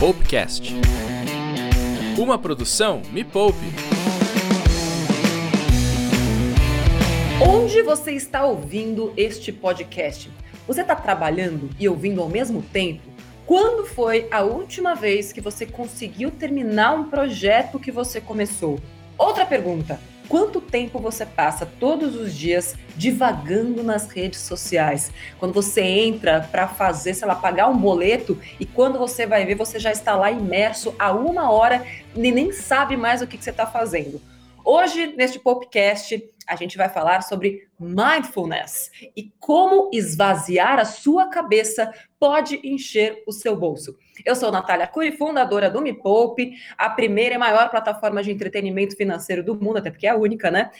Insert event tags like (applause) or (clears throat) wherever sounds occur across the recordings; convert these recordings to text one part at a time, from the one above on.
Poupecast. Uma produção Me Poupe. Onde você está ouvindo este podcast? Você está trabalhando e ouvindo ao mesmo tempo? Quando foi a última vez que você conseguiu terminar um projeto que você começou? Outra pergunta: Quanto tempo você passa todos os dias divagando nas redes sociais? Quando você entra para fazer, sei lá, pagar um boleto e quando você vai ver, você já está lá imerso há uma hora e nem sabe mais o que, que você está fazendo. Hoje, neste podcast, a gente vai falar sobre mindfulness e como esvaziar a sua cabeça pode encher o seu bolso. Eu sou Natália Cury, fundadora do Me Poupe, a primeira e maior plataforma de entretenimento financeiro do mundo, até porque é a única, né?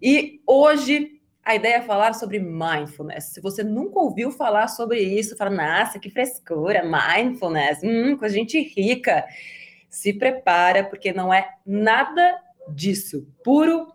E hoje a ideia é falar sobre mindfulness. Se você nunca ouviu falar sobre isso, fala, nossa, que frescura, mindfulness, hum, com gente rica. Se prepara, porque não é nada disso. Puro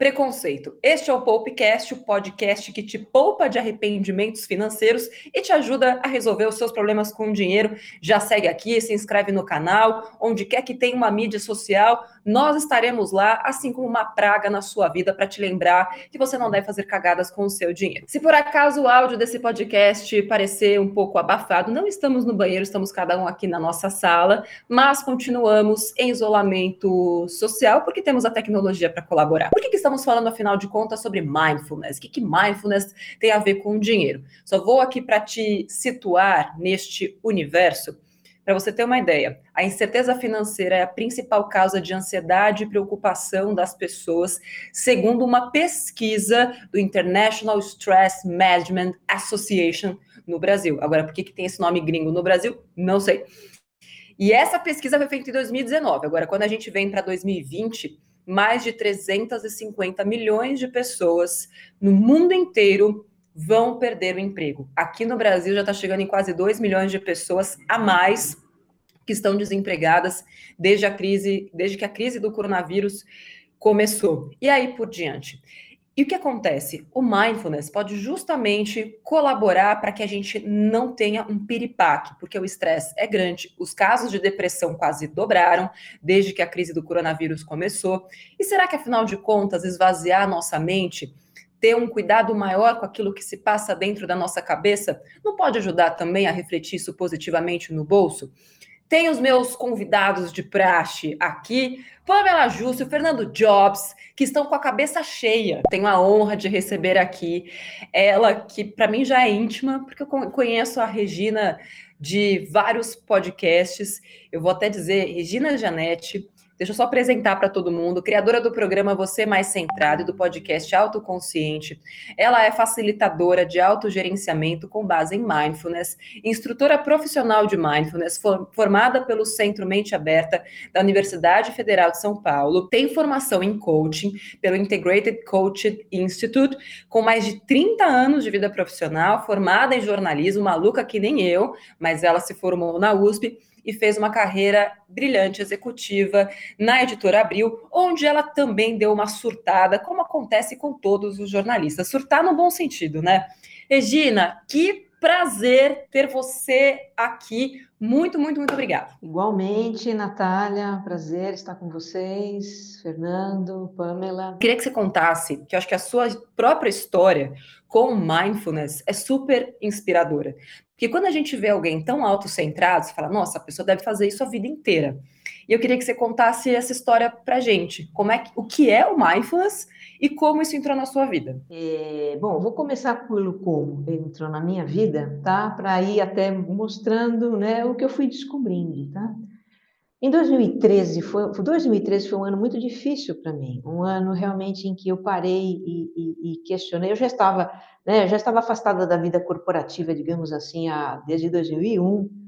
preconceito. Este é o Poupecast, o podcast que te poupa de arrependimentos financeiros e te ajuda a resolver os seus problemas com dinheiro. Já segue aqui, se inscreve no canal, onde quer que tenha uma mídia social, nós estaremos lá, assim como uma praga na sua vida, para te lembrar que você não deve fazer cagadas com o seu dinheiro. Se por acaso o áudio desse podcast parecer um pouco abafado, não estamos no banheiro, estamos cada um aqui na nossa sala, mas continuamos em isolamento social porque temos a tecnologia para colaborar. Por que, que estamos estamos falando, afinal de contas, sobre mindfulness. O que, que mindfulness tem a ver com dinheiro? Só vou aqui para te situar neste universo. Para você ter uma ideia, a incerteza financeira é a principal causa de ansiedade e preocupação das pessoas, segundo uma pesquisa do International Stress Management Association no Brasil. Agora, por que, que tem esse nome gringo no Brasil? Não sei. E essa pesquisa foi feita em 2019. Agora, quando a gente vem para 2020, mais de 350 milhões de pessoas no mundo inteiro vão perder o emprego. Aqui no Brasil já está chegando em quase 2 milhões de pessoas a mais que estão desempregadas desde a crise, desde que a crise do coronavírus começou. E aí por diante. E o que acontece? O mindfulness pode justamente colaborar para que a gente não tenha um piripaque, porque o estresse é grande, os casos de depressão quase dobraram desde que a crise do coronavírus começou. E será que, afinal de contas, esvaziar nossa mente, ter um cuidado maior com aquilo que se passa dentro da nossa cabeça, não pode ajudar também a refletir isso positivamente no bolso? Tem os meus convidados de praxe aqui, Pamela Justo e Fernando Jobs, que estão com a cabeça cheia. Tenho a honra de receber aqui ela, que para mim já é íntima, porque eu conheço a Regina de vários podcasts. Eu vou até dizer, Regina Janete, Deixa eu só apresentar para todo mundo, criadora do programa Você Mais Centrado e do podcast Autoconsciente. Ela é facilitadora de autogerenciamento com base em mindfulness, instrutora profissional de mindfulness, formada pelo Centro Mente Aberta da Universidade Federal de São Paulo, tem formação em coaching pelo Integrated Coaching Institute, com mais de 30 anos de vida profissional, formada em jornalismo, maluca que nem eu, mas ela se formou na USP e fez uma carreira brilhante executiva na editora Abril, onde ela também deu uma surtada, como acontece com todos os jornalistas. Surtar no bom sentido, né? Regina, que prazer ter você aqui. Muito, muito, muito obrigada. Igualmente, Natália, prazer estar com vocês, Fernando, Pamela. Queria que você contasse, que eu acho que a sua própria história com mindfulness é super inspiradora. Porque quando a gente vê alguém tão autocentrado, você fala, nossa, a pessoa deve fazer isso a vida inteira. E eu queria que você contasse essa história pra gente. Como é que, o que é o mindfulness e como isso entrou na sua vida? É, bom, vou começar pelo como ele entrou na minha vida, tá? Para ir até mostrando, né, o que eu fui descobrindo, tá? Em 2013 foi, 2013 foi um ano muito difícil para mim, um ano realmente em que eu parei e, e, e questionei. Eu já estava, né, já estava afastada da vida corporativa, digamos assim, há, desde 2001.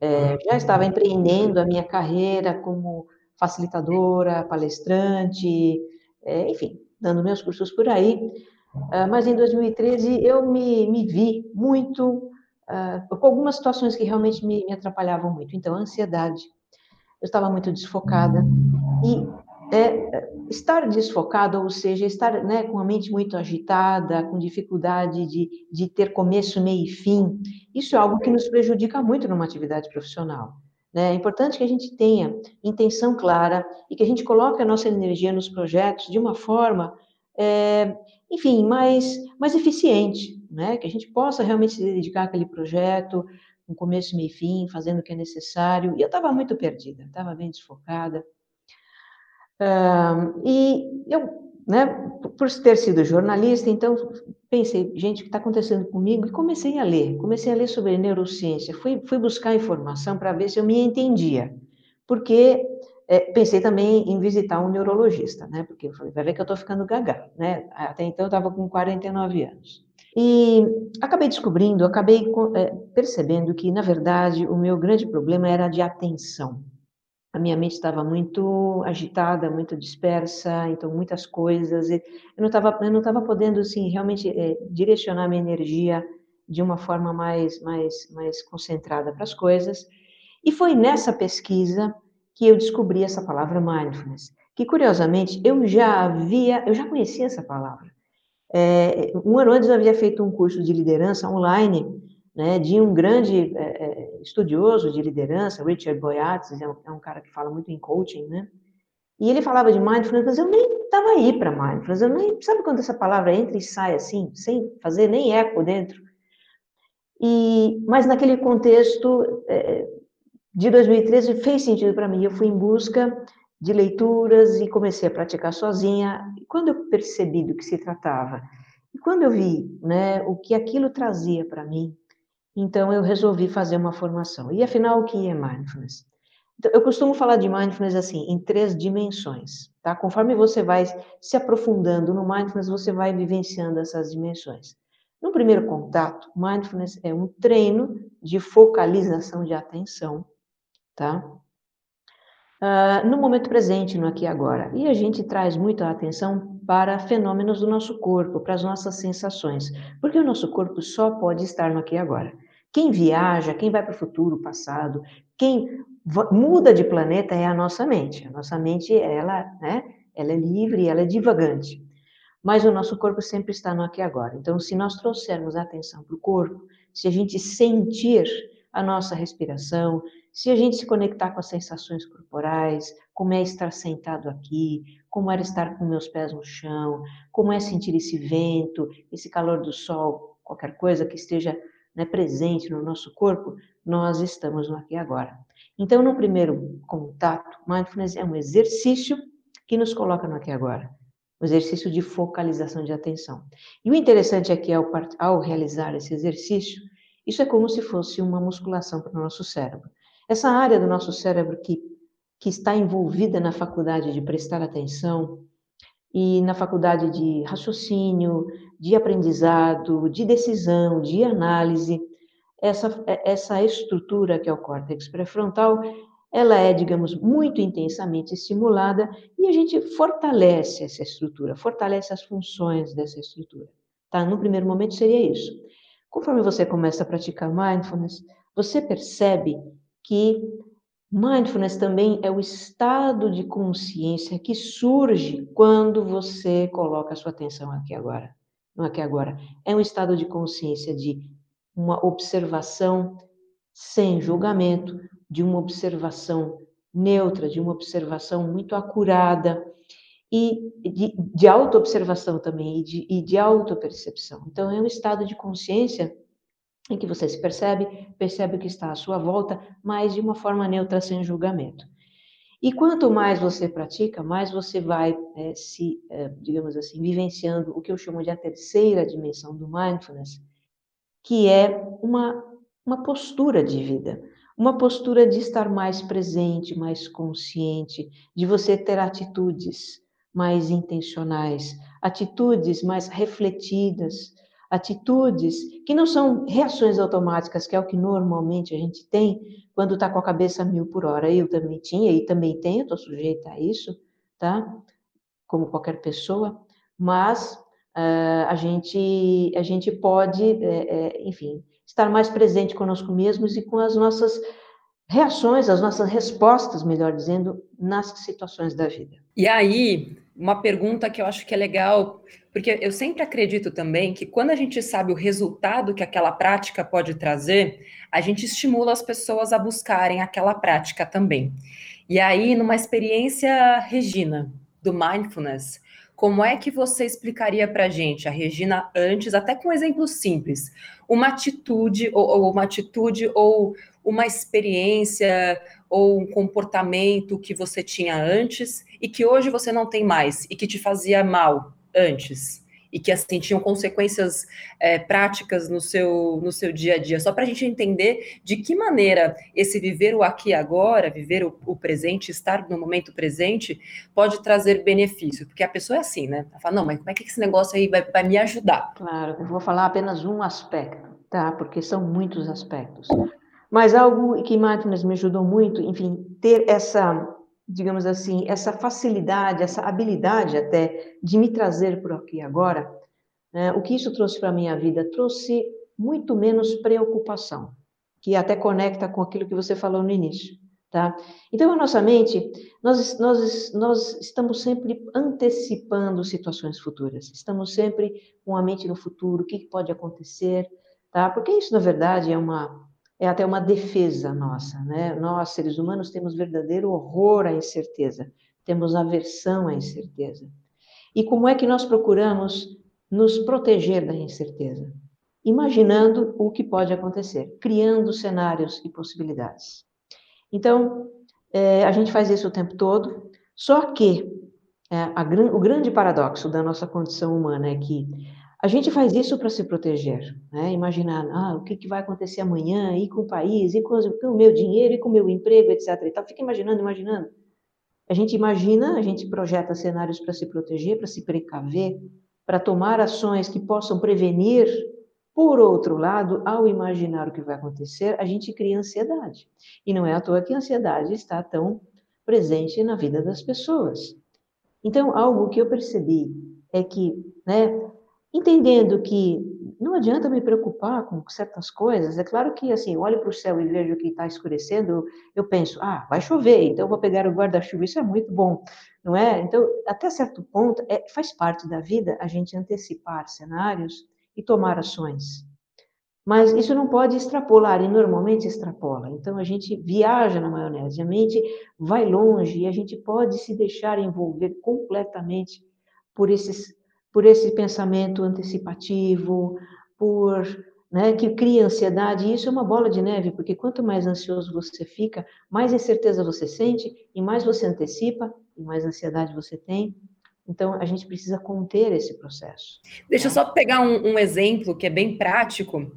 É, já estava empreendendo a minha carreira como facilitadora, palestrante, é, enfim, dando meus cursos por aí. Uh, mas em 2013 eu me, me vi muito uh, com algumas situações que realmente me, me atrapalhavam muito. Então, ansiedade, eu estava muito desfocada. E é, estar desfocado, ou seja, estar né, com a mente muito agitada, com dificuldade de, de ter começo, meio e fim, isso é algo que nos prejudica muito numa atividade profissional. Né? É importante que a gente tenha intenção clara e que a gente coloque a nossa energia nos projetos de uma forma, é, enfim, mais, mais eficiente, né? que a gente possa realmente se dedicar àquele projeto, com começo, meio e fim, fazendo o que é necessário. E eu estava muito perdida, estava bem desfocada. Uh, e eu, né, por ter sido jornalista, então pensei, gente, o que está acontecendo comigo? E comecei a ler, comecei a ler sobre neurociência, fui, fui buscar informação para ver se eu me entendia, porque é, pensei também em visitar um neurologista, né, porque falei, vai ver que eu estou ficando gaga, né, até então eu estava com 49 anos. E acabei descobrindo, acabei é, percebendo que, na verdade, o meu grande problema era de atenção a minha mente estava muito agitada, muito dispersa, então muitas coisas. eu não estava, eu não estava podendo assim realmente é, direcionar minha energia de uma forma mais, mais, mais concentrada para as coisas. E foi nessa pesquisa que eu descobri essa palavra mindfulness, que curiosamente eu já havia, eu já conhecia essa palavra. É, um ano antes eu havia feito um curso de liderança online né, de um grande é, estudioso de liderança, Richard Boyatzis, é um, é um, cara que fala muito em coaching, né? E ele falava de mindfulness, eu nem estava aí para mindfulness, eu nem, sabe quando essa palavra entra e sai assim, sem fazer nem eco dentro? E, mas naquele contexto é, de 2013 fez sentido para mim, eu fui em busca de leituras e comecei a praticar sozinha, e quando eu percebi do que se tratava, e quando eu vi né, o que aquilo trazia para mim, então eu resolvi fazer uma formação. E afinal, o que é mindfulness? Então, eu costumo falar de mindfulness assim, em três dimensões, tá? Conforme você vai se aprofundando no mindfulness, você vai vivenciando essas dimensões. No primeiro contato, mindfulness é um treino de focalização de atenção, tá? Uh, no momento presente, no aqui e agora. E a gente traz muito a atenção para fenômenos do nosso corpo, para as nossas sensações, porque o nosso corpo só pode estar no aqui e agora. Quem viaja, quem vai para o futuro, passado, quem muda de planeta é a nossa mente. A nossa mente, ela, né, ela é livre, ela é divagante. Mas o nosso corpo sempre está no aqui e agora. Então, se nós trouxermos a atenção para o corpo, se a gente sentir a nossa respiração, se a gente se conectar com as sensações corporais, como é estar sentado aqui, como é estar com meus pés no chão, como é sentir esse vento, esse calor do sol, qualquer coisa que esteja né, presente no nosso corpo, nós estamos no aqui e agora. Então, no primeiro contato, mindfulness é um exercício que nos coloca no aqui e agora. Um exercício de focalização de atenção. E o interessante é que ao, ao realizar esse exercício, isso é como se fosse uma musculação para o nosso cérebro. Essa área do nosso cérebro que, que está envolvida na faculdade de prestar atenção, e na faculdade de raciocínio, de aprendizado, de decisão, de análise, essa, essa estrutura que é o córtex pré-frontal, ela é, digamos, muito intensamente estimulada e a gente fortalece essa estrutura, fortalece as funções dessa estrutura. Tá? No primeiro momento seria isso. Conforme você começa a praticar mindfulness, você percebe que Mindfulness também é o estado de consciência que surge quando você coloca a sua atenção aqui agora. No aqui agora. É um estado de consciência de uma observação sem julgamento, de uma observação neutra, de uma observação muito acurada e de, de auto-observação também e de, e de auto-percepção. Então, é um estado de consciência em que você se percebe, percebe o que está à sua volta, mas de uma forma neutra, sem julgamento. E quanto mais você pratica, mais você vai é, se, é, digamos assim, vivenciando o que eu chamo de a terceira dimensão do mindfulness, que é uma, uma postura de vida, uma postura de estar mais presente, mais consciente, de você ter atitudes mais intencionais, atitudes mais refletidas, atitudes que não são reações automáticas, que é o que normalmente a gente tem quando está com a cabeça mil por hora. Eu também tinha e também tenho, estou sujeita a isso, tá? Como qualquer pessoa, mas uh, a, gente, a gente pode, é, é, enfim, estar mais presente conosco mesmos e com as nossas reações, as nossas respostas, melhor dizendo, nas situações da vida. E aí, uma pergunta que eu acho que é legal, porque eu sempre acredito também que quando a gente sabe o resultado que aquela prática pode trazer, a gente estimula as pessoas a buscarem aquela prática também. E aí, numa experiência, Regina, do mindfulness, como é que você explicaria para a gente, a Regina, antes, até com um exemplo simples, uma atitude ou, ou uma atitude ou uma experiência ou um comportamento que você tinha antes e que hoje você não tem mais e que te fazia mal antes e que assim tinham consequências é, práticas no seu no seu dia a dia. Só para a gente entender de que maneira esse viver o aqui e agora viver o, o, presente estar no momento presente pode trazer benefício. Porque a pessoa é assim né? Ela fala não mas como é que esse negócio aí vai, vai me ajudar? Claro eu vou falar apenas um aspecto tá? Porque são muitos aspectos. Mas algo que mindfulness me ajudou muito, enfim, ter essa, digamos assim, essa facilidade, essa habilidade até de me trazer por aqui agora, né? o que isso trouxe para a minha vida? Trouxe muito menos preocupação, que até conecta com aquilo que você falou no início. Tá? Então, a nossa mente, nós, nós, nós estamos sempre antecipando situações futuras, estamos sempre com a mente no futuro, o que pode acontecer, tá? Porque isso, na verdade, é uma, é até uma defesa nossa, né? Nós, seres humanos, temos verdadeiro horror à incerteza, temos aversão à incerteza. E como é que nós procuramos nos proteger da incerteza? Imaginando o que pode acontecer, criando cenários e possibilidades. Então, é, a gente faz isso o tempo todo, só que é, a, o grande paradoxo da nossa condição humana é que a gente faz isso para se proteger, né? Imaginar, ah, o que, que vai acontecer amanhã, e com o país, e com, com, o meu dinheiro, e com o meu emprego, etc. E tal. Fica imaginando, imaginando. A gente imagina, a gente projeta cenários para se proteger, para se precaver, para tomar ações que possam prevenir. Por outro lado, ao imaginar o que vai acontecer, a gente cria ansiedade. E não é à toa que a ansiedade está tão presente na vida das pessoas. Então, algo que eu percebi é que, né, entendendo que não adianta me preocupar com certas coisas. É claro que, assim, olho para o céu e vejo que está escurecendo, eu penso, ah, vai chover, então vou pegar o guarda-chuva, isso é muito bom, não é? Então, até certo ponto, é, faz parte da vida a gente antecipar cenários e tomar ações. Mas isso não pode extrapolar, e normalmente extrapola. Então, a gente viaja na maionese, a mente vai longe e a gente pode se deixar envolver completamente por esses por esse pensamento antecipativo, por né, que cria ansiedade, e isso é uma bola de neve, porque quanto mais ansioso você fica, mais incerteza você sente, e mais você antecipa, e mais ansiedade você tem. Então, a gente precisa conter esse processo. Deixa eu só pegar um, um exemplo que é bem prático,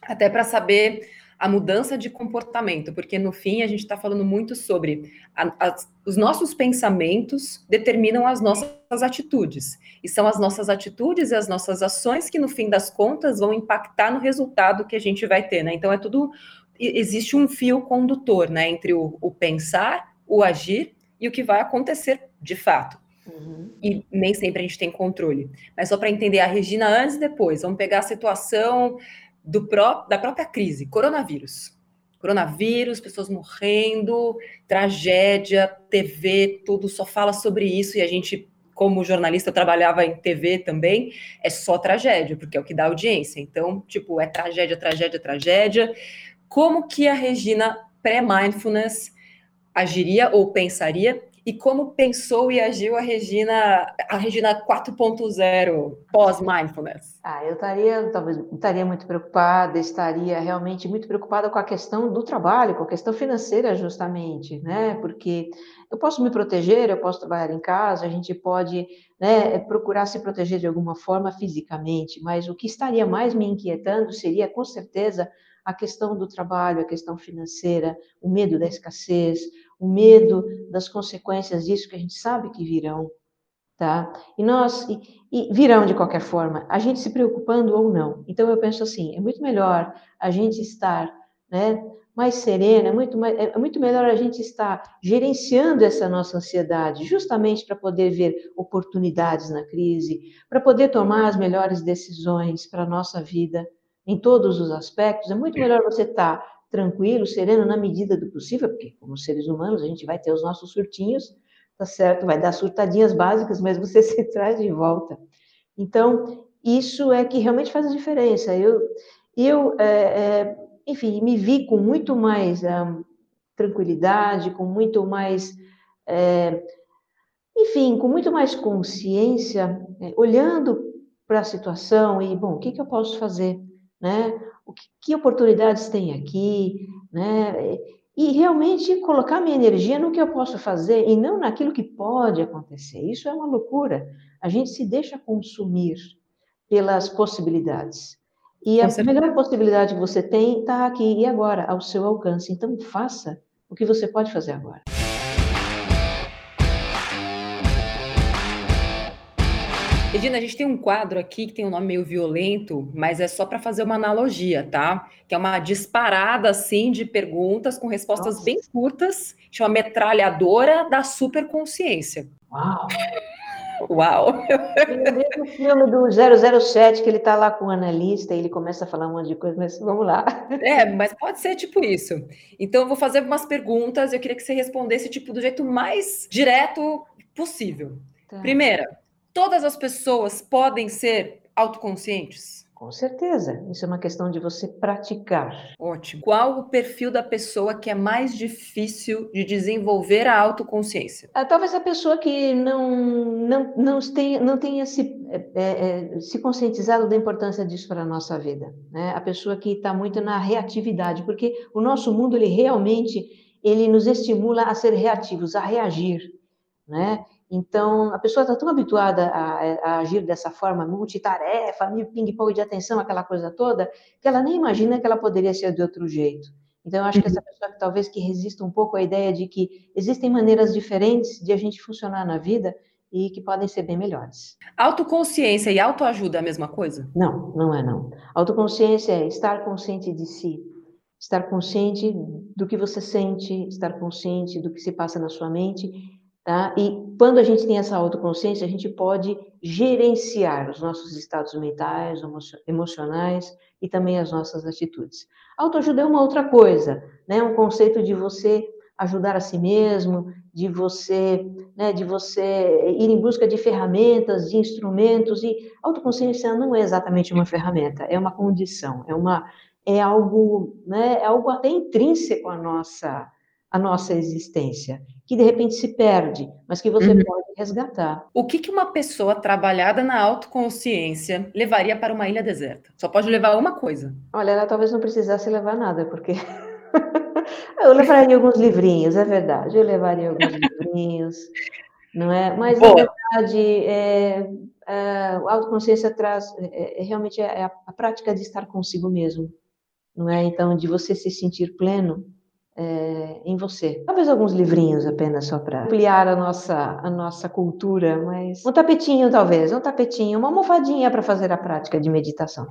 até para saber a mudança de comportamento, porque no fim a gente está falando muito sobre a, a, os nossos pensamentos determinam as nossas atitudes, e são as nossas atitudes e as nossas ações que no fim das contas vão impactar no resultado que a gente vai ter, né? Então é tudo existe um fio condutor, né, entre o, o pensar, o agir e o que vai acontecer de fato. Uhum. E nem sempre a gente tem controle. Mas só para entender a Regina antes e depois, vamos pegar a situação do pró da própria crise, coronavírus. Coronavírus, pessoas morrendo, tragédia, TV, tudo só fala sobre isso e a gente, como jornalista, trabalhava em TV também, é só tragédia, porque é o que dá audiência. Então, tipo, é tragédia, tragédia, tragédia. Como que a Regina pré-mindfulness agiria ou pensaria e como pensou e agiu a Regina, a Regina 4.0 pós-mindfulness? Ah, eu estaria, talvez, estaria muito preocupada, estaria realmente muito preocupada com a questão do trabalho, com a questão financeira, justamente, né? Porque eu posso me proteger, eu posso trabalhar em casa, a gente pode né, procurar se proteger de alguma forma fisicamente, mas o que estaria mais me inquietando seria, com certeza, a questão do trabalho, a questão financeira, o medo da escassez, o medo das consequências disso que a gente sabe que virão, tá? E nós e, e virão de qualquer forma, a gente se preocupando ou não. Então eu penso assim, é muito melhor a gente estar, né, mais serena, é muito, mais, é muito melhor a gente estar gerenciando essa nossa ansiedade, justamente para poder ver oportunidades na crise, para poder tomar as melhores decisões para a nossa vida em todos os aspectos. É muito melhor você estar tranquilo, sereno na medida do possível, porque como seres humanos a gente vai ter os nossos surtinhos, tá certo? Vai dar surtadinhas básicas, mas você (laughs) se traz de volta. Então, isso é que realmente faz a diferença. Eu, eu é, é, enfim, me vi com muito mais um, tranquilidade, com muito mais, é, enfim, com muito mais consciência, é, olhando para a situação e, bom, o que, que eu posso fazer, né? O que, que oportunidades tem aqui, né? E realmente colocar minha energia no que eu posso fazer e não naquilo que pode acontecer. Isso é uma loucura. A gente se deixa consumir pelas possibilidades. E a melhor possibilidade que você tem está aqui e agora, ao seu alcance. Então, faça o que você pode fazer agora. Regina, a gente tem um quadro aqui que tem um nome meio violento, mas é só para fazer uma analogia, tá? Que é uma disparada assim de perguntas com respostas Nossa. bem curtas, chama metralhadora da superconsciência. Uau! Uau! o filme do 007, que ele está lá com o analista e ele começa a falar um monte de coisa, mas vamos lá. É, mas pode ser tipo isso. Então, eu vou fazer umas perguntas, eu queria que você respondesse tipo do jeito mais direto possível. Tá. Primeira, todas as pessoas podem ser autoconscientes? Com certeza, isso é uma questão de você praticar. Ótimo. Qual o perfil da pessoa que é mais difícil de desenvolver a autoconsciência? Ah, talvez a pessoa que não, não, não, tenha, não tenha se, é, é, se conscientizado da importância disso para a nossa vida. Né? A pessoa que está muito na reatividade, porque o nosso mundo, ele realmente ele nos estimula a ser reativos, a reagir. Né? Então, a pessoa está tão habituada a, a, agir dessa forma, multitarefa, ping-pong de atenção, aquela coisa toda, que ela nem imagina que ela poderia ser de outro jeito. Então, eu acho que essa uhum. pessoa talvez que resista um pouco à ideia de que existem maneiras diferentes de a gente funcionar na vida e que podem ser bem melhores. Autoconsciência e autoajuda é a mesma coisa? Não, não é não. Autoconsciência é estar consciente de si, estar consciente do que você sente, estar consciente do que se passa na sua mente Tá? E quando a gente tem essa autoconsciência, a gente pode gerenciar os nossos estados mentais, emocionais e também as nossas atitudes. Autoajuda é uma outra coisa, né? Um conceito de você ajudar a si mesmo, de você, né, de você ir em busca de ferramentas, de instrumentos e autoconsciência não é exatamente uma ferramenta, é uma condição, é uma é algo, né, é algo até intrínseco à nossa a nossa existência, que de repente se perde, mas que você uhum. pode resgatar. O que, que uma pessoa trabalhada na autoconsciência levaria para uma ilha deserta? Só pode levar uma coisa. Olha, ela talvez não precisasse levar nada, porque (laughs) eu levaria alguns livrinhos, é verdade, eu levaria alguns livrinhos, não é? Mas Boa. na verdade, é, é, a autoconsciência traz é, é realmente é a, a prática de estar consigo mesmo, não é? Então, de você se sentir pleno é, em você. Talvez alguns livrinhos apenas só para ampliar a nossa, a nossa cultura, mas um tapetinho talvez, um tapetinho, uma almofadinha para fazer a prática de meditação.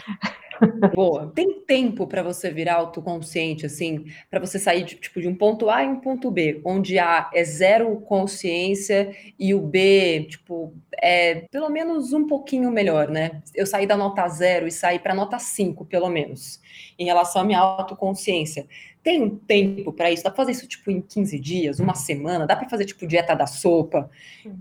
(laughs) Boa. Tem tempo para você virar autoconsciente, assim, para você sair de, tipo, de um ponto A e um ponto B, onde A é zero consciência e o B, tipo, é pelo menos um pouquinho melhor, né? Eu saí da nota zero e saí para nota 5, pelo menos, em relação à minha autoconsciência. Tem um tempo para isso? Dá para fazer isso tipo em 15 dias, uma semana? Dá para fazer tipo dieta da sopa?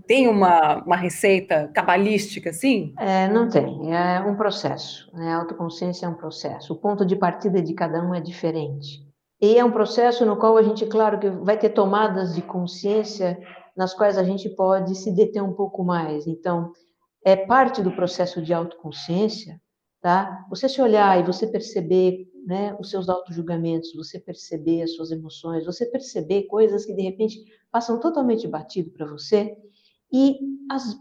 Tem uma, uma receita cabalística assim? É, não tem. É um processo. Né? A autoconsciência é um processo. O ponto de partida de cada um é diferente. E é um processo no qual a gente, claro, que vai ter tomadas de consciência nas quais a gente pode se deter um pouco mais. Então, é parte do processo de autoconsciência, tá? Você se olhar e você perceber né, os seus auto-julgamentos, você perceber as suas emoções, você perceber coisas que de repente passam totalmente batido para você. E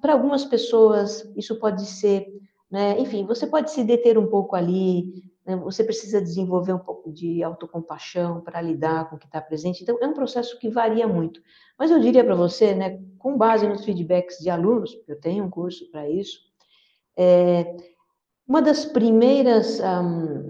para algumas pessoas isso pode ser, né, enfim, você pode se deter um pouco ali, né, você precisa desenvolver um pouco de autocompaixão para lidar com o que está presente. Então, é um processo que varia muito. Mas eu diria para você, né, com base nos feedbacks de alunos, eu tenho um curso para isso, é, uma das primeiras,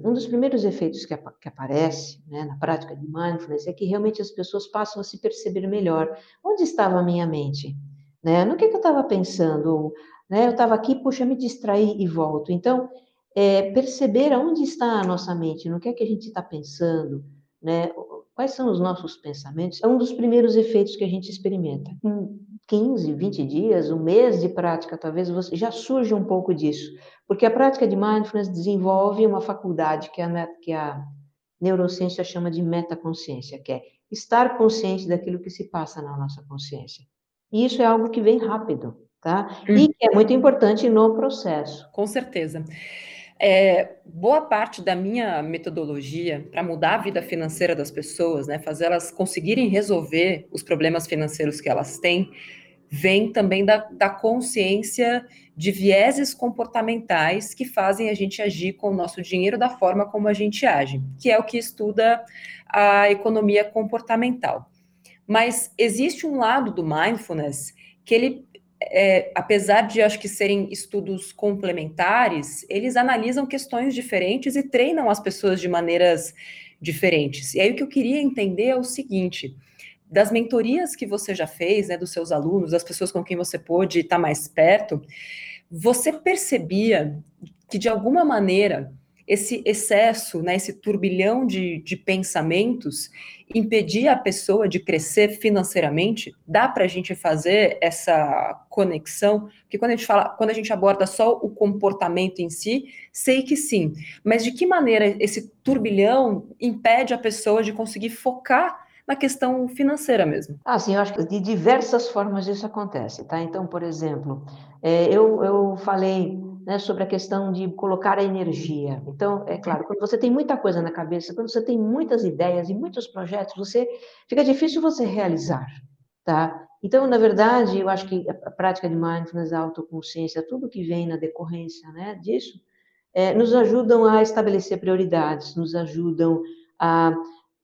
um, dos primeiros efeitos que, que aparece né, na prática de mindfulness é que realmente as pessoas passam a se perceber melhor. Onde estava a minha mente? Né? No que, que eu estava pensando? Né? Eu estava aqui, puxa, me distraí e volto. Então, é, perceber aonde está a nossa mente, no que é que a gente está pensando, né? quais são os nossos pensamentos, é um dos primeiros efeitos que a gente experimenta. Hum, 15, 20 dias, um mês de prática, talvez você já surge um pouco disso, porque a prática de mindfulness desenvolve uma faculdade que a, que a neurociência chama de metaconsciência, que é estar consciente daquilo que se passa na nossa consciência. E isso é algo que vem rápido, tá? E uhum. que é muito importante no processo. Com certeza. É, boa parte da minha metodologia para mudar a vida financeira das pessoas, né, fazer elas conseguirem resolver os problemas financeiros que elas têm, vem também da, da consciência de vieses comportamentais que fazem a gente agir com o nosso dinheiro da forma como a gente age, que é o que estuda a economia comportamental. Mas existe um lado do mindfulness que ele, é, apesar de acho que serem estudos complementares, eles analisam questões diferentes e treinam as pessoas de maneiras diferentes. E aí o que eu queria entender é o seguinte: das mentorias que você já fez, né, dos seus alunos, das pessoas com quem você pôde estar mais perto, você percebia que de alguma maneira esse excesso, né, esse turbilhão de, de pensamentos impedia a pessoa de crescer financeiramente? Dá para a gente fazer essa conexão? Porque quando a gente fala, quando a gente aborda só o comportamento em si, sei que sim. Mas de que maneira esse turbilhão impede a pessoa de conseguir focar na questão financeira mesmo. Ah, sim, eu acho que de diversas formas isso acontece, tá? Então, por exemplo, é, eu, eu falei né, sobre a questão de colocar a energia. Então, é claro, quando você tem muita coisa na cabeça, quando você tem muitas ideias e muitos projetos, você fica difícil você realizar, tá? Então, na verdade, eu acho que a prática de mindfulness, a autoconsciência, tudo que vem na decorrência né, disso, é, nos ajudam a estabelecer prioridades, nos ajudam a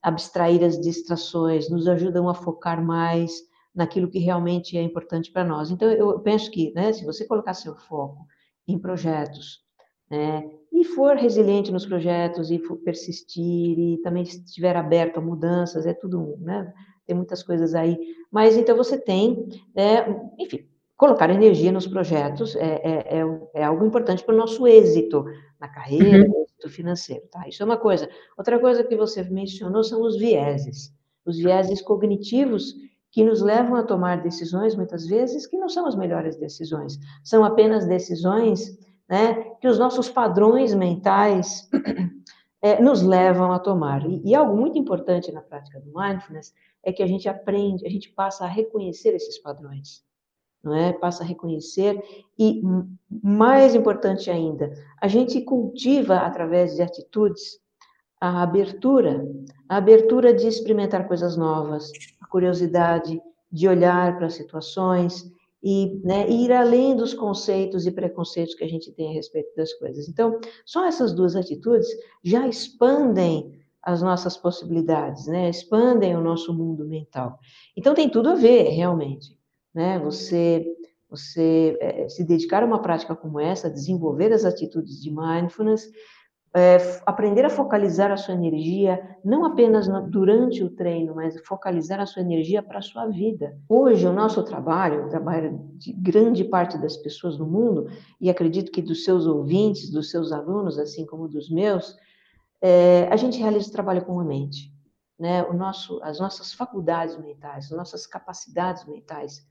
abstrair as distrações, nos ajudam a focar mais naquilo que realmente é importante para nós. Então, eu penso que, né, se você colocar seu foco em projetos, né, e for resiliente nos projetos, e persistir, e também estiver aberto a mudanças, é tudo, né, tem muitas coisas aí, mas então você tem, né, enfim, colocar energia nos projetos é, é, é, é algo importante para o nosso êxito na carreira, uhum financeiro, tá? Isso é uma coisa. Outra coisa que você mencionou são os vieses. Os vieses cognitivos que nos levam a tomar decisões, muitas vezes, que não são as melhores decisões. São apenas decisões né, que os nossos padrões mentais (clears throat) é, nos levam a tomar. E, e algo muito importante na prática do mindfulness é que a gente aprende, a gente passa a reconhecer esses padrões não é? Passa a reconhecer e mais importante ainda, a gente cultiva através de atitudes a abertura, a abertura de experimentar coisas novas, curiosidade de olhar para situações e né, ir além dos conceitos e preconceitos que a gente tem a respeito das coisas. Então, só essas duas atitudes já expandem as nossas possibilidades, né? Expandem o nosso mundo mental. Então tem tudo a ver, realmente né? Você você é, se dedicar a uma prática como essa, desenvolver as atitudes de mindfulness, é, aprender a focalizar a sua energia, não apenas durante o treino, mas focalizar a sua energia para a sua vida. Hoje, o nosso trabalho, o trabalho de grande parte das pessoas no mundo, e acredito que dos seus ouvintes, dos seus alunos, assim como dos meus, é, a gente realiza o trabalho com a mente. Né? O nosso, as nossas faculdades mentais, as nossas capacidades mentais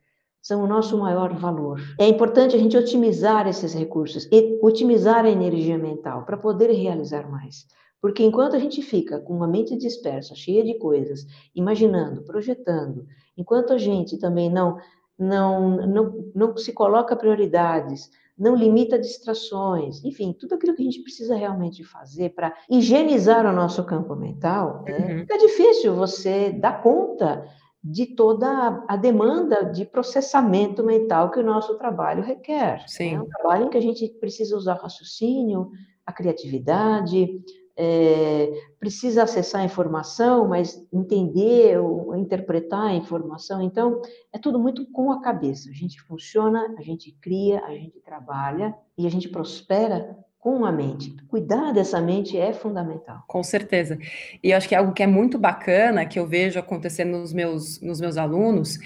são o nosso maior valor. É importante a gente otimizar esses recursos e otimizar a energia mental para poder realizar mais. Porque enquanto a gente fica com uma mente dispersa, cheia de coisas, imaginando, projetando, enquanto a gente também não não não, não se coloca prioridades, não limita distrações, enfim, tudo aquilo que a gente precisa realmente fazer para higienizar o nosso campo mental, né? uhum. fica difícil você dar conta de toda a demanda de processamento mental que o nosso trabalho requer. Né? Sim. É um trabalho em que a gente precisa usar raciocínio, a criatividade, é, precisa acessar a informação, mas entender ou interpretar a informação. Então, é tudo muito com a cabeça. A gente funciona, a gente cria, a gente trabalha e a gente prospera com a mente. Cuidar dessa mente é fundamental. Com certeza. E eu acho que algo que é muito bacana, que eu vejo acontecer nos meus, nos meus alunos,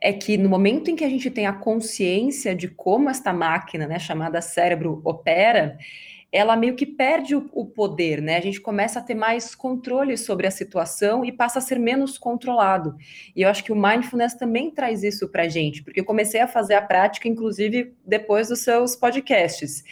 é que no momento em que a gente tem a consciência de como esta máquina, né, chamada cérebro, opera, ela meio que perde o, o, poder, né? A gente começa a ter mais controle sobre a situação e passa a ser menos controlado. E eu acho que o mindfulness também traz isso para gente, porque eu comecei a fazer a prática, inclusive, depois dos seus podcasts.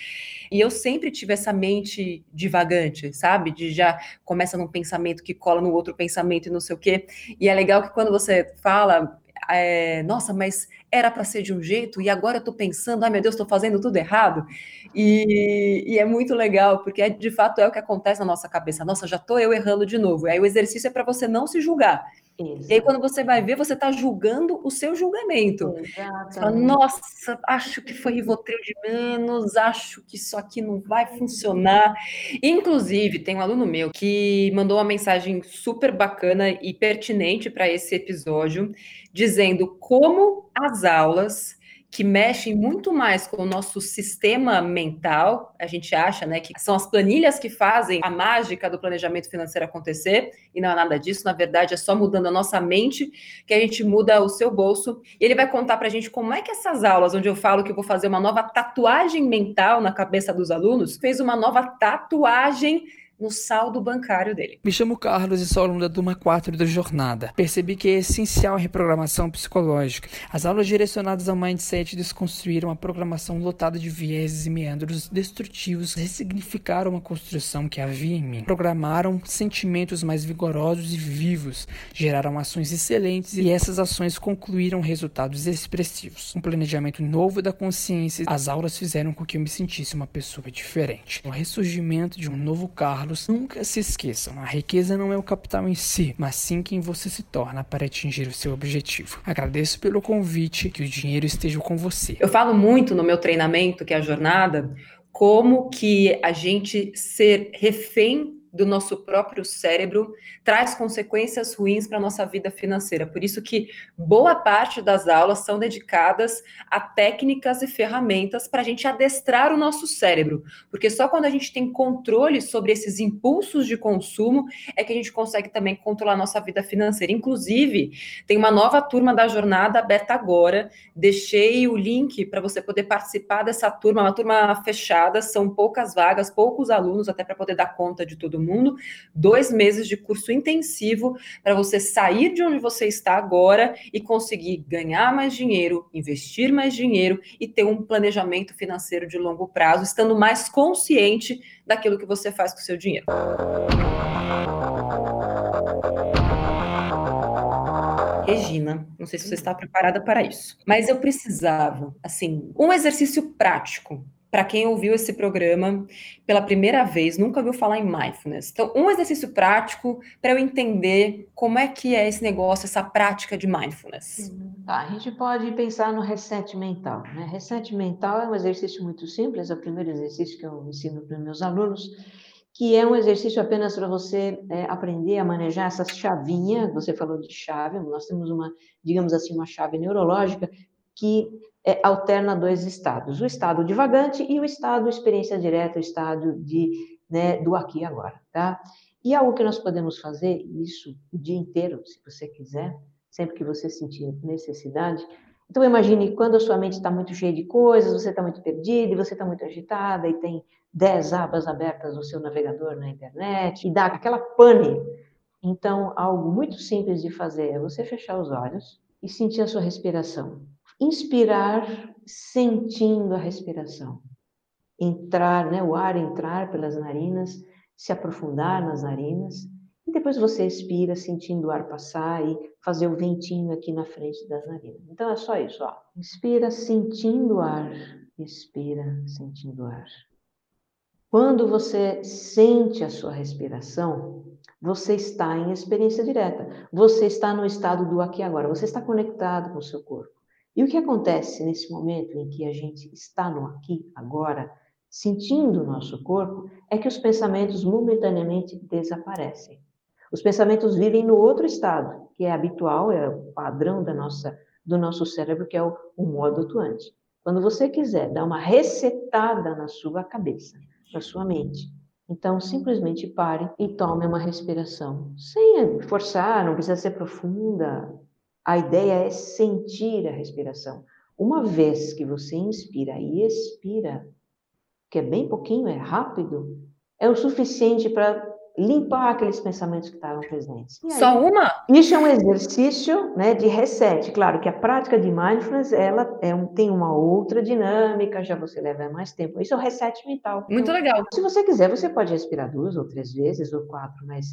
E eu sempre tive essa mente divagante, sabe? De já começa num pensamento que cola no outro pensamento e não sei o quê. E é legal que quando você fala, é, nossa, mas era para ser de um jeito e agora eu estou pensando, ai meu Deus, estou fazendo tudo errado. E, e, é muito legal, porque é, de fato é o que acontece na nossa cabeça. Nossa, já estou eu errando de novo. E aí o exercício é para você não se julgar. Isso. E aí, quando você vai ver, você está julgando o seu julgamento. Você fala, nossa, acho que foi Rivotril de menos, acho que isso aqui não vai funcionar. Inclusive, tem um aluno meu que mandou uma mensagem super bacana e pertinente para esse episódio, dizendo como as aulas que mexem muito mais com o nosso sistema mental. A gente acha, né, que são as planilhas que fazem a mágica do planejamento financeiro acontecer, e não é nada disso, na verdade, é só mudando a nossa mente que a gente muda o seu bolso. E ele vai contar pra gente como é que essas aulas, onde eu falo que eu vou fazer uma nova tatuagem mental na cabeça dos alunos, fez uma nova tatuagem no saldo bancário dele. Me chamo Carlos e sou aluno da turma 4 da jornada. Percebi que é essencial a reprogramação psicológica. As aulas direcionadas ao mindset desconstruíram a programação lotada de vieses e meandros destrutivos, ressignificaram uma construção que havia em mim, programaram sentimentos mais vigorosos e vivos, geraram ações excelentes e essas ações concluíram resultados expressivos. Um planejamento novo da consciência, as aulas fizeram com que eu me sentisse uma pessoa diferente. O ressurgimento de um novo Carlos Carlos, nunca se esqueçam: a riqueza não é o capital em si, mas sim quem você se torna para atingir o seu objetivo. Agradeço pelo convite, que o dinheiro esteja com você. Eu falo muito no meu treinamento, que é a jornada, como que a gente ser refém do nosso próprio cérebro traz consequências ruins para a nossa vida financeira. Por isso que boa parte das aulas são dedicadas a técnicas e ferramentas para a gente adestrar o nosso cérebro. Porque só quando a gente tem controle sobre esses impulsos de consumo é que a gente consegue também controlar nossa vida financeira. Inclusive, tem uma nova turma da jornada aberta agora. Deixei o link para você poder participar dessa turma, uma turma fechada, são poucas vagas, poucos alunos, até para poder dar conta de todo mundo. Dois meses de curso intensivo para você sair de onde você está agora e conseguir ganhar mais dinheiro, investir mais dinheiro e ter um planejamento financeiro de longo prazo, estando mais consciente daquilo que você faz com o seu dinheiro. Regina, não sei se você está preparada para isso, mas eu precisava, assim, um exercício prático para quem ouviu esse programa pela primeira vez, nunca ouviu falar em mindfulness. Então, um exercício prático para eu entender como é que é esse negócio, essa prática de mindfulness. Tá, a gente pode pensar no reset mental. Né? Reset mental é um exercício muito simples, é o primeiro exercício que eu ensino para meus alunos, que é um exercício apenas para você é, aprender a manejar essa chavinha. Você falou de chave, nós temos uma, digamos assim, uma chave neurológica que é, alterna dois estados, o estado divagante e o estado experiência direta, o estado de, né, do aqui e agora, tá? E algo que nós podemos fazer, isso o dia inteiro, se você quiser, sempre que você sentir necessidade. Então, imagine quando a sua mente está muito cheia de coisas, você está muito perdida, você está muito agitada, e tem dez abas abertas no seu navegador na internet, e dá aquela pane. Então, algo muito simples de fazer é você fechar os olhos e sentir a sua respiração. Inspirar sentindo a respiração. Entrar, né, o ar entrar pelas narinas, se aprofundar nas narinas. E depois você expira sentindo o ar passar e fazer o ventinho aqui na frente das narinas. Então é só isso, ó. Inspira sentindo o ar, expira sentindo o ar. Quando você sente a sua respiração, você está em experiência direta. Você está no estado do aqui e agora. Você está conectado com o seu corpo. E o que acontece nesse momento em que a gente está no aqui, agora, sentindo o nosso corpo, é que os pensamentos momentaneamente desaparecem. Os pensamentos vivem no outro estado, que é habitual, é o padrão da nossa, do nosso cérebro, que é o, o modo atuante. Quando você quiser dar uma resetada na sua cabeça, na sua mente, então simplesmente pare e tome uma respiração, sem forçar, não precisa ser profunda, a ideia é sentir a respiração. Uma vez que você inspira e expira, que é bem pouquinho, é rápido, é o suficiente para limpar aqueles pensamentos que estavam presentes. Aí, Só uma? Isso é um exercício né, de reset. Claro que a prática de mindfulness ela é um, tem uma outra dinâmica, já você leva mais tempo. Isso é o reset mental. Muito então, legal. Se você quiser, você pode respirar duas ou três vezes ou quatro, mas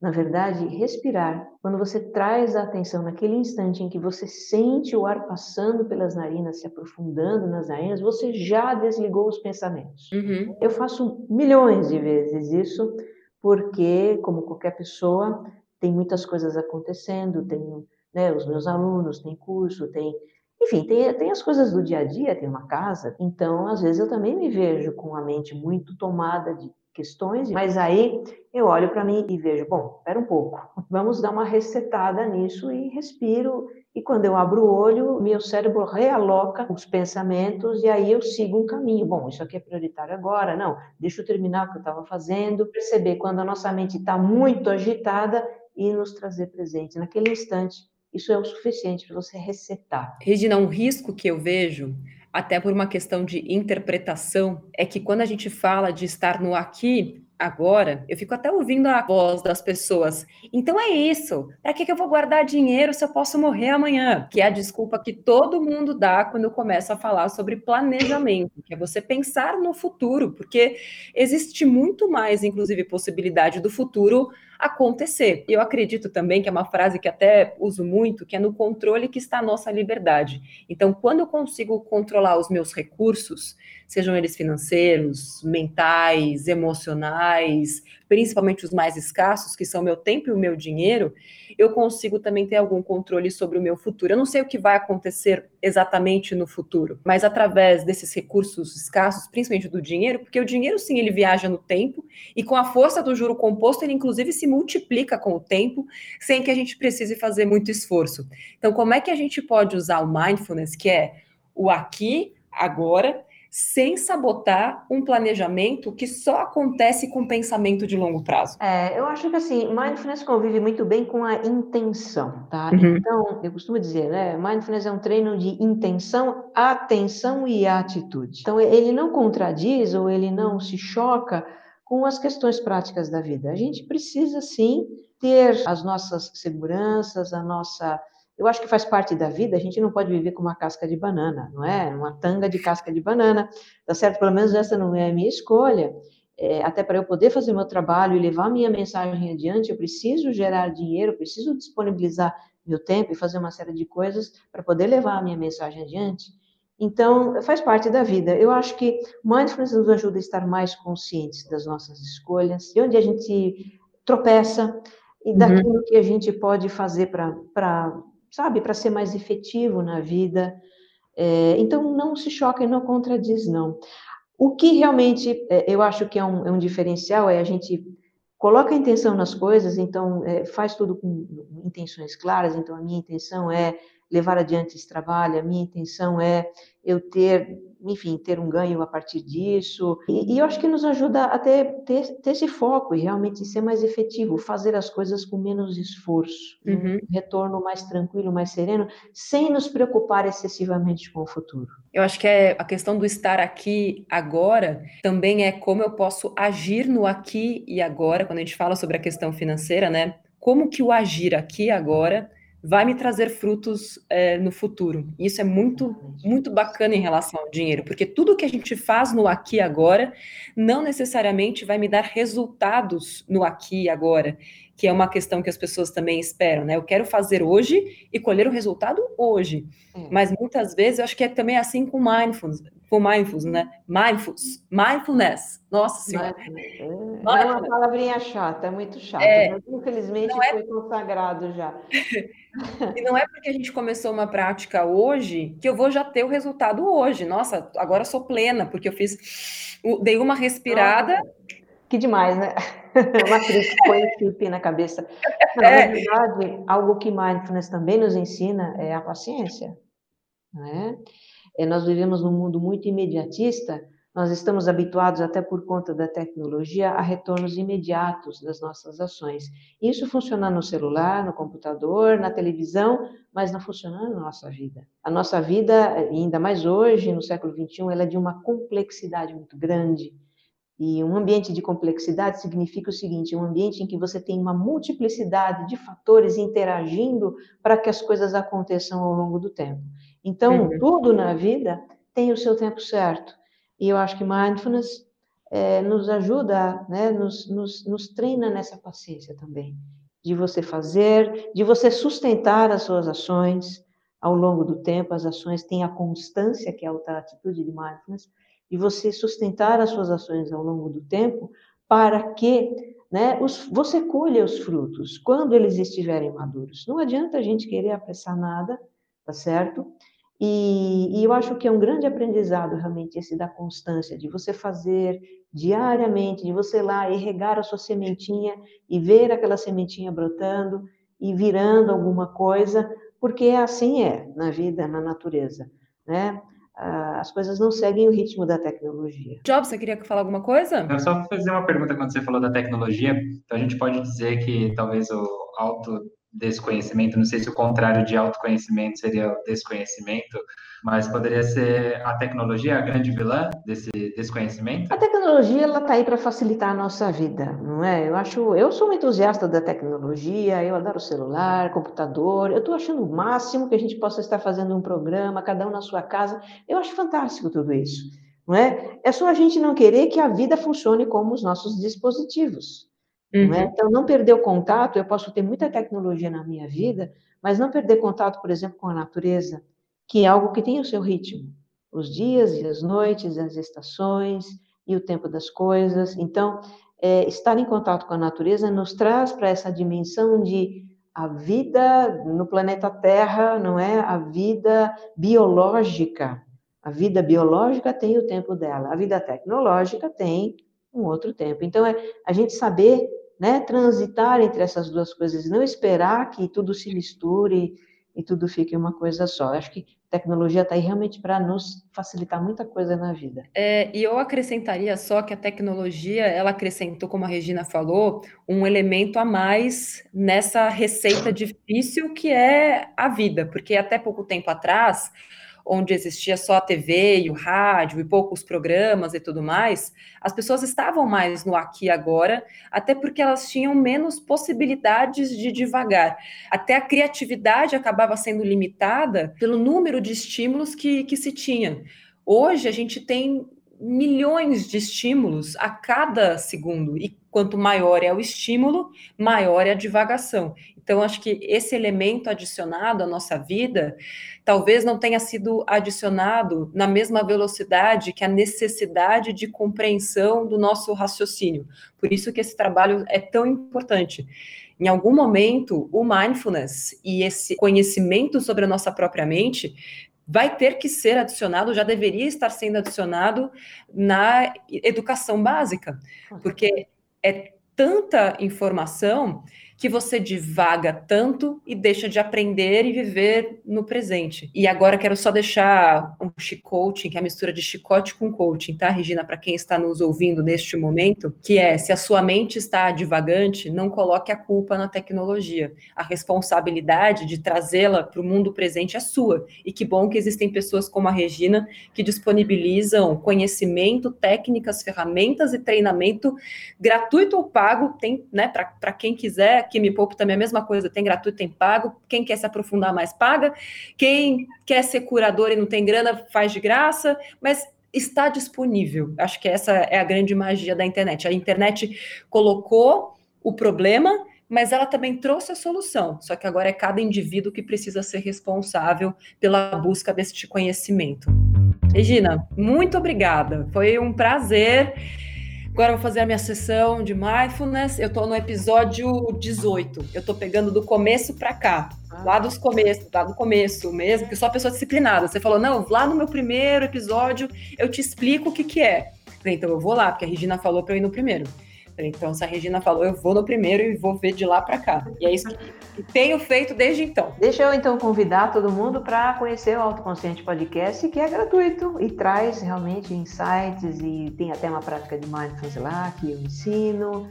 na verdade, respirar, quando você traz a atenção naquele instante em que você sente o ar passando pelas narinas, se aprofundando nas narinas, você já desligou os pensamentos. Uhum. Eu faço milhões de vezes isso, porque, como qualquer pessoa, tem muitas coisas acontecendo, tem né, os meus alunos, tem curso, tem. Enfim, tem, tem as coisas do dia a dia, tem uma casa, então às vezes eu também me vejo com a mente muito tomada de questões, mas aí eu olho para mim e vejo, bom, espera um pouco, vamos dar uma resetada nisso e respiro. E quando eu abro o olho, meu cérebro realoca os pensamentos e aí eu sigo um caminho. Bom, isso aqui é prioritário agora, não, deixa eu terminar o que eu estava fazendo. Perceber quando a nossa mente está muito agitada e nos trazer presente naquele instante. Isso é o suficiente para você resetar. Regina, um risco que eu vejo até por uma questão de interpretação, é que quando a gente fala de estar no aqui, agora, eu fico até ouvindo a voz das pessoas. Então é isso. Para que, que eu vou guardar dinheiro se eu posso morrer amanhã? Que é a desculpa que todo mundo dá quando eu começo a falar sobre planejamento, que é você pensar no futuro, porque existe muito mais, inclusive, possibilidade do futuro acontecer. Eu acredito também que é uma frase que até uso muito, que é no controle que está a nossa liberdade. Então, quando eu consigo controlar os meus recursos, sejam eles financeiros, mentais, emocionais, principalmente os mais escassos, que são meu tempo e o meu dinheiro, eu consigo também ter algum controle sobre o meu futuro. Eu não sei o que vai acontecer exatamente no futuro, mas através desses recursos escassos, principalmente do dinheiro, porque o dinheiro sim ele viaja no tempo e com a força do juro composto ele inclusive se multiplica com o tempo, sem que a gente precise fazer muito esforço. Então, como é que a gente pode usar o mindfulness, que é o aqui, agora, sem sabotar um planejamento que só acontece com pensamento de longo prazo? É, eu acho que assim, mindfulness convive muito bem com a intenção, tá? Uhum. Então, eu costumo dizer, né, mindfulness é um treino de intenção, atenção e atitude. Então, ele não contradiz ou ele não se choca com as questões práticas da vida. A gente precisa sim ter as nossas seguranças, a nossa eu acho que faz parte da vida, a gente não pode viver com uma casca de banana, não é? Uma tanga de casca de banana, tá certo? Pelo menos essa não é a minha escolha. É, até para eu poder fazer meu trabalho e levar minha mensagem adiante, eu preciso gerar dinheiro, preciso disponibilizar meu tempo e fazer uma série de coisas para poder levar a minha mensagem adiante. Então, faz parte da vida. Eu acho que mindfulness nos ajuda a estar mais conscientes das nossas escolhas, de onde a gente tropeça e uhum. daquilo que a gente pode fazer para sabe, para ser mais efetivo na vida. É, então, não se choca e não contradiz, não. O que realmente é, eu acho que é um, é um, diferencial é a gente coloca a intenção nas coisas, então é, faz tudo com intenções claras. Então, a minha intenção é levar adiante esse trabalho, a minha intenção é eu ter enfim, ter um ganho a partir disso. E, e eu acho que nos ajuda a ter, ter, ter, esse foco e realmente ser mais efetivo, fazer as coisas com menos esforço, uhum. um retorno mais tranquilo, mais sereno, sem nos preocupar excessivamente com o futuro. Eu acho que é a questão do estar aqui agora também é como eu posso agir no aqui e agora, quando a gente fala sobre a questão financeira, né? Como que o agir aqui agora vai me trazer frutos é, no futuro. Isso é muito, muito bacana em relação ao dinheiro, porque tudo que a gente faz no aqui e agora não necessariamente vai me dar resultados no aqui e agora, que é uma questão que as pessoas também esperam, né? Eu quero fazer hoje e colher o resultado hoje. É. Mas muitas vezes eu acho que é também assim com mindfulness, com mindfulness, né? Mindfulness, mindfulness. Nossa senhora. É, é uma palavrinha chata, é muito chata. É, mas infelizmente é... foi consagrado já. (laughs) e não é porque a gente começou uma prática hoje que eu vou já ter o resultado hoje. Nossa, agora sou plena, porque eu fiz, dei uma respirada. Nossa, que demais, né? (laughs) uma crítica põe chip na cabeça. Na é. verdade, algo que mindfulness também nos ensina é a paciência. Né? É, nós vivemos num mundo muito imediatista, Nós estamos habituados, até por conta da tecnologia, a retornos imediatos das nossas ações. Isso funciona no celular, no computador, na televisão, mas não funciona na nossa vida. A nossa vida, ainda mais hoje, no século XXI, ela é de uma complexidade muito grande. E um ambiente de complexidade significa o seguinte: um ambiente em que você tem uma multiplicidade de fatores interagindo para que as coisas aconteçam ao longo do tempo. Então, uhum. tudo na vida tem o seu tempo certo. E eu acho que mindfulness é, nos ajuda, né, nos, nos, nos treina nessa paciência também, de você fazer, de você sustentar as suas ações ao longo do tempo, as ações têm a constância, que é a outra atitude de mindfulness, de você sustentar as suas ações ao longo do tempo para que né, os, você colha os frutos quando eles estiverem maduros. Não adianta a gente querer apressar nada, tá certo? E, e, eu acho que é um grande aprendizado realmente esse da constância, de você fazer diariamente, de você lá e regar a sua sementinha e ver aquela sementinha brotando e virando alguma coisa, porque assim é na vida, na natureza, né? As coisas não seguem o ritmo da tecnologia. Jobs, você queria falar alguma coisa? Eu só fazer uma pergunta quando você falou da tecnologia. Então a gente pode dizer que talvez o auto desconhecimento, não sei se o contrário de autoconhecimento seria o desconhecimento, mas poderia ser a tecnologia a grande vilã desse desconhecimento? A tecnologia ela está aí para facilitar a nossa vida, não é? Eu acho, eu sou um entusiasta da tecnologia, eu adoro celular, computador, eu estou achando o máximo que a gente possa estar fazendo um programa, cada um na sua casa. Eu acho fantástico tudo isso, não é? É só a gente não querer que a vida funcione como os nossos dispositivos. Uhum. Não é? Então, não perder o contato, eu posso ter muita tecnologia na minha vida, mas não perder contato, por exemplo, com a natureza, que é algo que tem o seu ritmo. Os dias e as noites, as estações e o tempo das coisas. Então, é, estar em contato com a natureza nos traz para essa dimensão de a vida no planeta Terra, não é? A vida biológica. A vida biológica tem o tempo dela, a vida tecnológica tem um outro tempo. Então, é a gente saber né, transitar entre essas duas coisas, não esperar que tudo se misture e tudo fique uma coisa só. Acho que tecnologia está aí realmente para nos facilitar muita coisa na vida. É, e eu acrescentaria só que a tecnologia, ela acrescentou, como a Regina falou, um elemento a mais nessa receita difícil que é a vida, porque até pouco tempo atrás onde existia só a TV e o rádio e poucos programas e tudo mais, as pessoas estavam mais no aqui e agora, até porque elas tinham menos possibilidades de divagar. Até a criatividade acabava sendo limitada pelo número de estímulos que, que se tinha. Hoje a gente tem milhões de estímulos a cada segundo, e quanto maior é o estímulo, maior é a divagação. Então, acho que esse elemento adicionado à nossa vida talvez não tenha sido adicionado na mesma velocidade que a necessidade de compreensão do nosso raciocínio. Por isso que esse trabalho é tão importante. Em algum momento, o mindfulness e esse conhecimento sobre a nossa própria mente vai ter que ser adicionado, já deveria estar sendo adicionado na educação básica, porque é tanta informação que você divaga tanto e deixa de aprender e viver no presente. E agora quero só deixar um chicote, que é a mistura de chicote com coaching, tá, Regina, para quem está nos ouvindo neste momento, que é se a sua mente está divagante, não coloque a culpa na tecnologia. A responsabilidade de trazê-la para o mundo presente é sua. E que bom que existem pessoas como a Regina que disponibilizam conhecimento, técnicas, ferramentas e treinamento gratuito ou pago, tem, né, para quem quiser que Me Poupe também é a mesma coisa, tem gratuito, tem pago. Quem quer se aprofundar mais, paga. Quem quer ser curador e não tem grana, faz de graça. Mas está disponível. Acho que essa é a grande magia da internet. A internet colocou o problema, mas ela também trouxe a solução. Só que agora é cada indivíduo que precisa ser responsável pela busca deste conhecimento. Regina, muito obrigada. Foi um prazer. Agora eu vou fazer a minha sessão de mindfulness. Eu estou no episódio 18. Eu estou pegando do começo para cá. Ah. Lá dos começos, lá do começo mesmo, que eu sou uma pessoa disciplinada. Você falou, não, lá no meu primeiro episódio eu te explico o que, que é. Então eu vou lá, porque a Regina falou para eu ir no primeiro. Então, se a Regina falou, eu vou no primeiro e vou ver de lá para cá. E é isso que tenho feito desde então. Deixa eu então convidar todo mundo para conhecer o Autoconsciente Podcast, que é gratuito e traz realmente insights e tem até uma prática de mindfulness lá que eu ensino.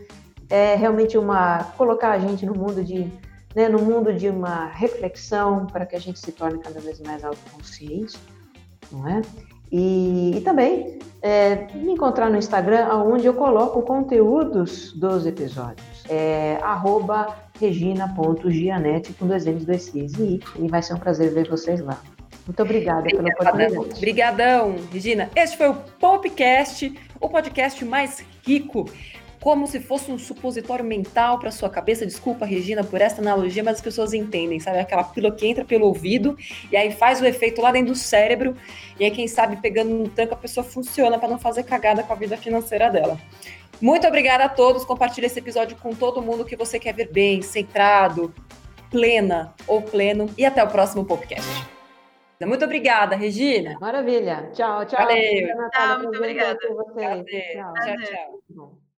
É realmente uma colocar a gente no mundo de né, no mundo de uma reflexão para que a gente se torne cada vez mais autoconsciente, não é? E, e também é, me encontrar no Instagram, onde eu coloco conteúdos dos episódios. É, arroba regina.gianete com dois N's, dois C's e, e vai ser um prazer ver vocês lá. Muito obrigada pela oportunidade. Obrigadão, Regina. Este foi o Popcast, o podcast mais rico como se fosse um supositório mental para sua cabeça. Desculpa, Regina, por essa analogia, mas as pessoas entendem, sabe? Aquela pílula que entra pelo ouvido e aí faz o efeito lá dentro do cérebro. E aí, quem sabe, pegando um tanque, a pessoa funciona para não fazer cagada com a vida financeira dela. Muito obrigada a todos. Compartilhe esse episódio com todo mundo que você quer ver bem, centrado, plena ou pleno. E até o próximo podcast. Muito obrigada, Regina. Maravilha. Tchau, tchau. Valeu. Natália, tchau, muito obrigada. Tchau, tchau. tchau.